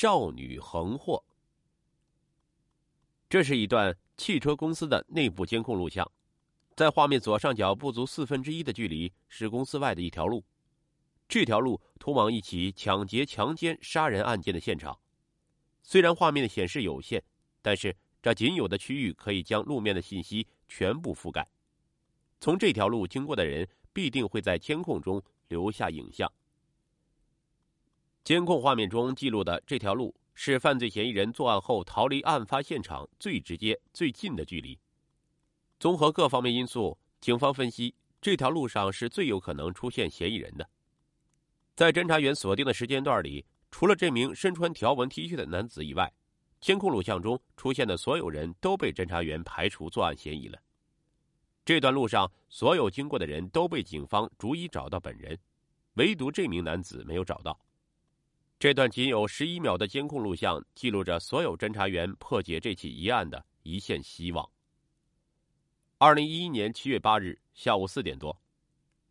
少女横祸。这是一段汽车公司的内部监控录像，在画面左上角不足四分之一的距离是公司外的一条路，这条路通往一起抢劫、强奸、杀人案件的现场。虽然画面的显示有限，但是这仅有的区域可以将路面的信息全部覆盖。从这条路经过的人必定会在监控中留下影像。监控画面中记录的这条路是犯罪嫌疑人作案后逃离案发现场最直接、最近的距离。综合各方面因素，警方分析这条路上是最有可能出现嫌疑人的。在侦查员锁定的时间段里。除了这名身穿条纹 T 恤的男子以外，监控录像中出现的所有人都被侦查员排除作案嫌疑了。这段路上所有经过的人都被警方逐一找到本人，唯独这名男子没有找到。这段仅有十一秒的监控录像记录着所有侦查员破解这起疑案的一线希望。二零一一年七月八日下午四点多，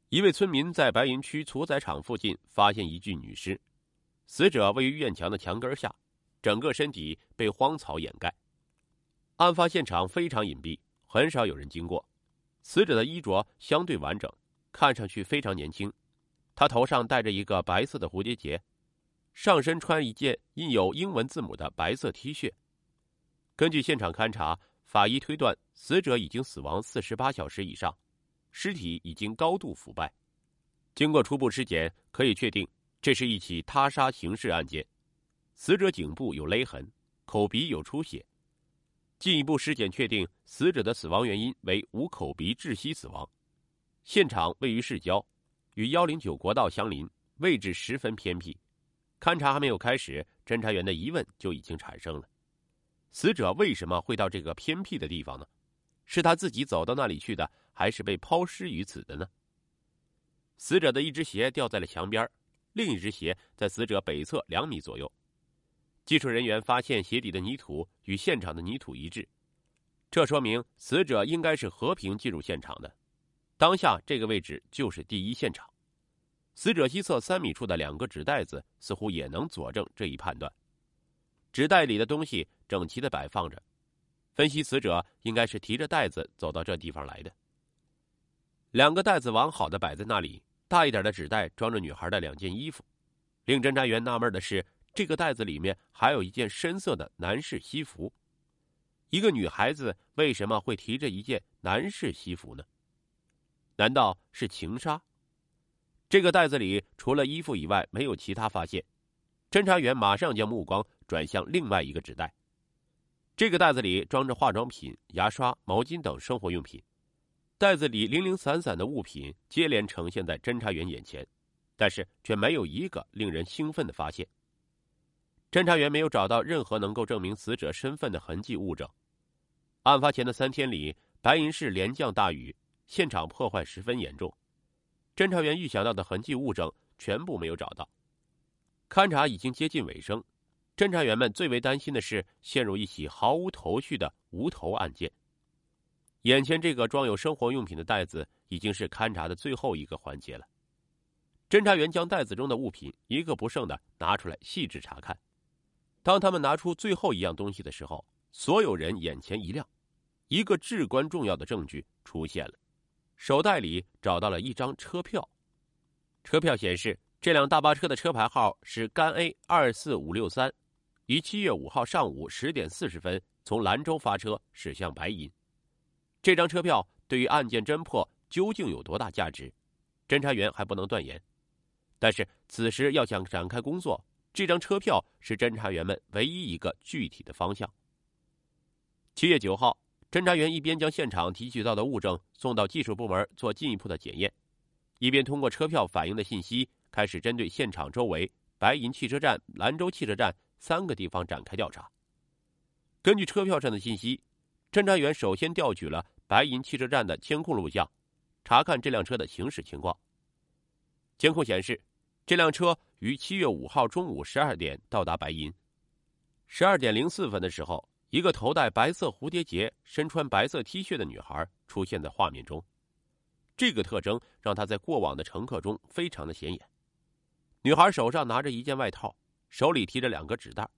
一位村民在白云区屠宰场附近发现一具女尸。死者位于院墙的墙根下，整个身体被荒草掩盖。案发现场非常隐蔽，很少有人经过。死者的衣着相对完整，看上去非常年轻。他头上戴着一个白色的蝴蝶结，上身穿一件印有英文字母的白色 T 恤。根据现场勘查，法医推断死者已经死亡四十八小时以上，尸体已经高度腐败。经过初步尸检，可以确定。这是一起他杀刑事案件，死者颈部有勒痕，口鼻有出血。进一步尸检确定，死者的死亡原因为无口鼻窒息死亡。现场位于市郊，与幺零九国道相邻，位置十分偏僻。勘查还没有开始，侦查员的疑问就已经产生了：死者为什么会到这个偏僻的地方呢？是他自己走到那里去的，还是被抛尸于此的呢？死者的一只鞋掉在了墙边另一只鞋在死者北侧两米左右，技术人员发现鞋底的泥土与现场的泥土一致，这说明死者应该是和平进入现场的。当下这个位置就是第一现场，死者西侧三米处的两个纸袋子似乎也能佐证这一判断。纸袋里的东西整齐的摆放着，分析死者应该是提着袋子走到这地方来的。两个袋子完好的摆在那里。大一点的纸袋装着女孩的两件衣服，令侦查员纳闷的是，这个袋子里面还有一件深色的男士西服。一个女孩子为什么会提着一件男士西服呢？难道是情杀？这个袋子里除了衣服以外没有其他发现，侦查员马上将目光转向另外一个纸袋。这个袋子里装着化妆品、牙刷、毛巾等生活用品。袋子里零零散散的物品接连呈现在侦查员眼前，但是却没有一个令人兴奋的发现。侦查员没有找到任何能够证明死者身份的痕迹物证。案发前的三天里，白银市连降大雨，现场破坏十分严重。侦查员预想到的痕迹物证全部没有找到。勘查已经接近尾声，侦查员们最为担心的是陷入一起毫无头绪的无头案件。眼前这个装有生活用品的袋子已经是勘察的最后一个环节了。侦查员将袋子中的物品一个不剩的拿出来细致查看。当他们拿出最后一样东西的时候，所有人眼前一亮，一个至关重要的证据出现了：手袋里找到了一张车票。车票显示，这辆大巴车的车牌号是甘 A 二四五六三，于七月五号上午十点四十分从兰州发车驶向白银。这张车票对于案件侦破究竟有多大价值？侦查员还不能断言。但是此时要想展开工作，这张车票是侦查员们唯一一个具体的方向。七月九号，侦查员一边将现场提取到的物证送到技术部门做进一步的检验，一边通过车票反映的信息开始针对现场周围白银汽车站、兰州汽车站三个地方展开调查。根据车票上的信息，侦查员首先调取了。白银汽车站的监控录像，查看这辆车的行驶情况。监控显示，这辆车于七月五号中午十二点到达白银。十二点零四分的时候，一个头戴白色蝴蝶结、身穿白色 T 恤的女孩出现在画面中。这个特征让她在过往的乘客中非常的显眼。女孩手上拿着一件外套，手里提着两个纸袋，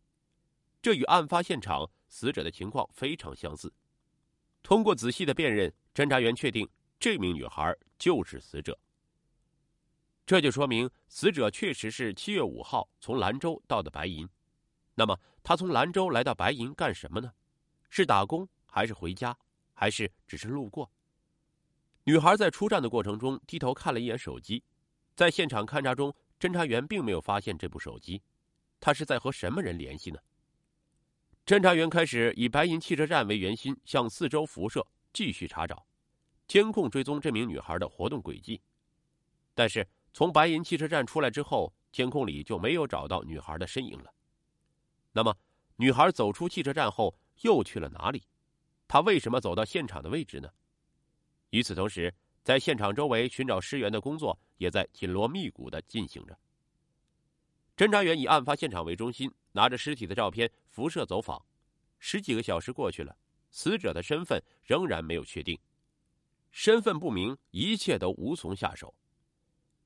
这与案发现场死者的情况非常相似。通过仔细的辨认，侦查员确定这名女孩就是死者。这就说明死者确实是七月五号从兰州到的白银。那么，他从兰州来到白银干什么呢？是打工，还是回家，还是只是路过？女孩在出站的过程中低头看了一眼手机，在现场勘查中，侦查员并没有发现这部手机。她是在和什么人联系呢？侦查员开始以白银汽车站为圆心，向四周辐射，继续查找，监控追踪这名女孩的活动轨迹。但是从白银汽车站出来之后，监控里就没有找到女孩的身影了。那么，女孩走出汽车站后又去了哪里？她为什么走到现场的位置呢？与此同时，在现场周围寻找尸源的工作也在紧锣密鼓的进行着。侦查员以案发现场为中心，拿着尸体的照片辐射走访。十几个小时过去了，死者的身份仍然没有确定，身份不明，一切都无从下手。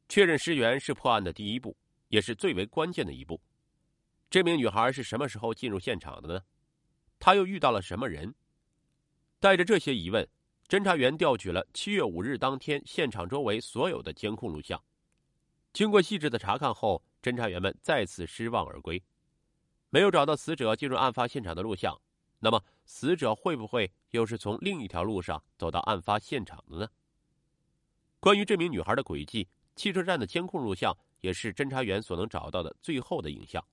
确认尸源是破案的第一步，也是最为关键的一步。这名女孩是什么时候进入现场的呢？她又遇到了什么人？带着这些疑问，侦查员调取了七月五日当天现场周围所有的监控录像。经过细致的查看后，侦查员们再次失望而归，没有找到死者进入案发现场的录像。那么，死者会不会又是从另一条路上走到案发现场的呢？关于这名女孩的轨迹，汽车站的监控录像也是侦查员所能找到的最后的影像。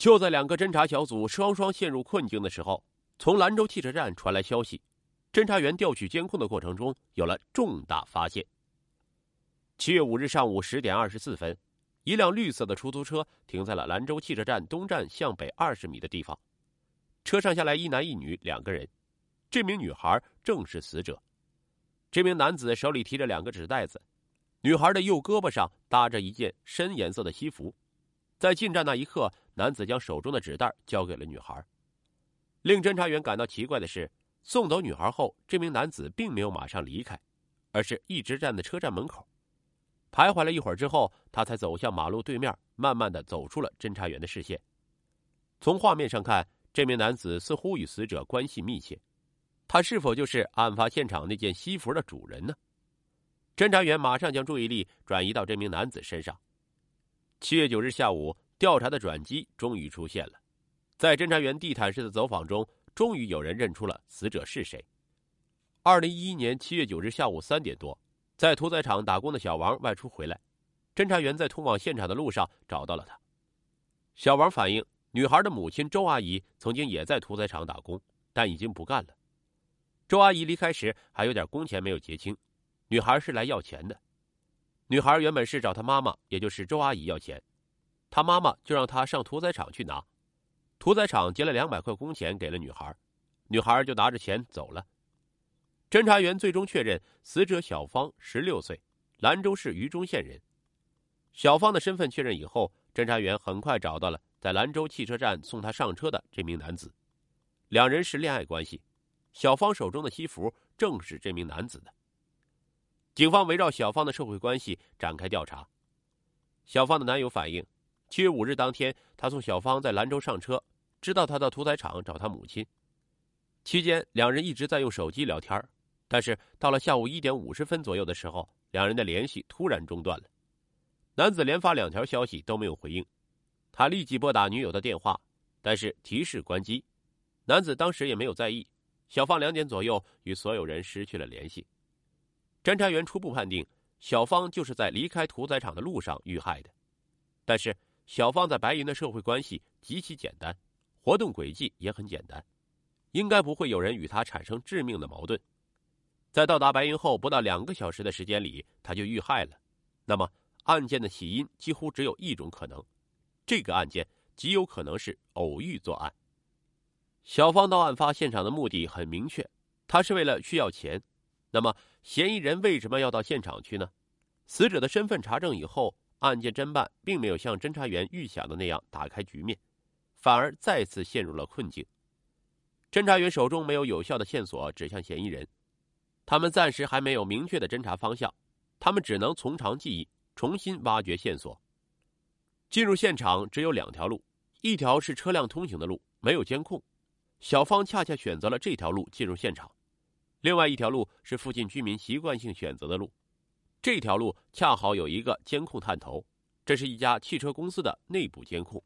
就在两个侦查小组双双陷入困境的时候，从兰州汽车站传来消息，侦查员调取监控的过程中有了重大发现。七月五日上午十点二十四分。一辆绿色的出租车停在了兰州汽车站东站向北二十米的地方，车上下来一男一女两个人，这名女孩正是死者。这名男子手里提着两个纸袋子，女孩的右胳膊上搭着一件深颜色的西服。在进站那一刻，男子将手中的纸袋交给了女孩。令侦查员感到奇怪的是，送走女孩后，这名男子并没有马上离开，而是一直站在车站门口。徘徊了一会儿之后，他才走向马路对面，慢慢的走出了侦查员的视线。从画面上看，这名男子似乎与死者关系密切，他是否就是案发现场那件西服的主人呢？侦查员马上将注意力转移到这名男子身上。七月九日下午，调查的转机终于出现了，在侦查员地毯式的走访中，终于有人认出了死者是谁。二零一一年七月九日下午三点多。在屠宰场打工的小王外出回来，侦查员在通往现场的路上找到了他。小王反映，女孩的母亲周阿姨曾经也在屠宰场打工，但已经不干了。周阿姨离开时还有点工钱没有结清，女孩是来要钱的。女孩原本是找她妈妈，也就是周阿姨要钱，她妈妈就让她上屠宰场去拿。屠宰场结了两百块工钱给了女孩，女孩就拿着钱走了。侦查员最终确认，死者小芳十六岁，兰州市榆中县人。小芳的身份确认以后，侦查员很快找到了在兰州汽车站送她上车的这名男子，两人是恋爱关系。小芳手中的西服正是这名男子的。警方围绕小芳的社会关系展开调查。小芳的男友反映，七月五日当天，他送小芳在兰州上车，知道她到屠宰场找她母亲，期间两人一直在用手机聊天但是到了下午一点五十分左右的时候，两人的联系突然中断了。男子连发两条消息都没有回应，他立即拨打女友的电话，但是提示关机。男子当时也没有在意。小芳两点左右与所有人失去了联系。侦查员初步判定，小芳就是在离开屠宰场的路上遇害的。但是小芳在白银的社会关系极其简单，活动轨迹也很简单，应该不会有人与她产生致命的矛盾。在到达白银后不到两个小时的时间里，他就遇害了。那么，案件的起因几乎只有一种可能：这个案件极有可能是偶遇作案。小芳到案发现场的目的很明确，她是为了需要钱。那么，嫌疑人为什么要到现场去呢？死者的身份查证以后，案件侦办并没有像侦查员预想的那样打开局面，反而再次陷入了困境。侦查员手中没有有效的线索指向嫌疑人。他们暂时还没有明确的侦查方向，他们只能从长计议，重新挖掘线索。进入现场只有两条路，一条是车辆通行的路，没有监控，小芳恰恰选择了这条路进入现场。另外一条路是附近居民习惯性选择的路，这条路恰好有一个监控探头，这是一家汽车公司的内部监控。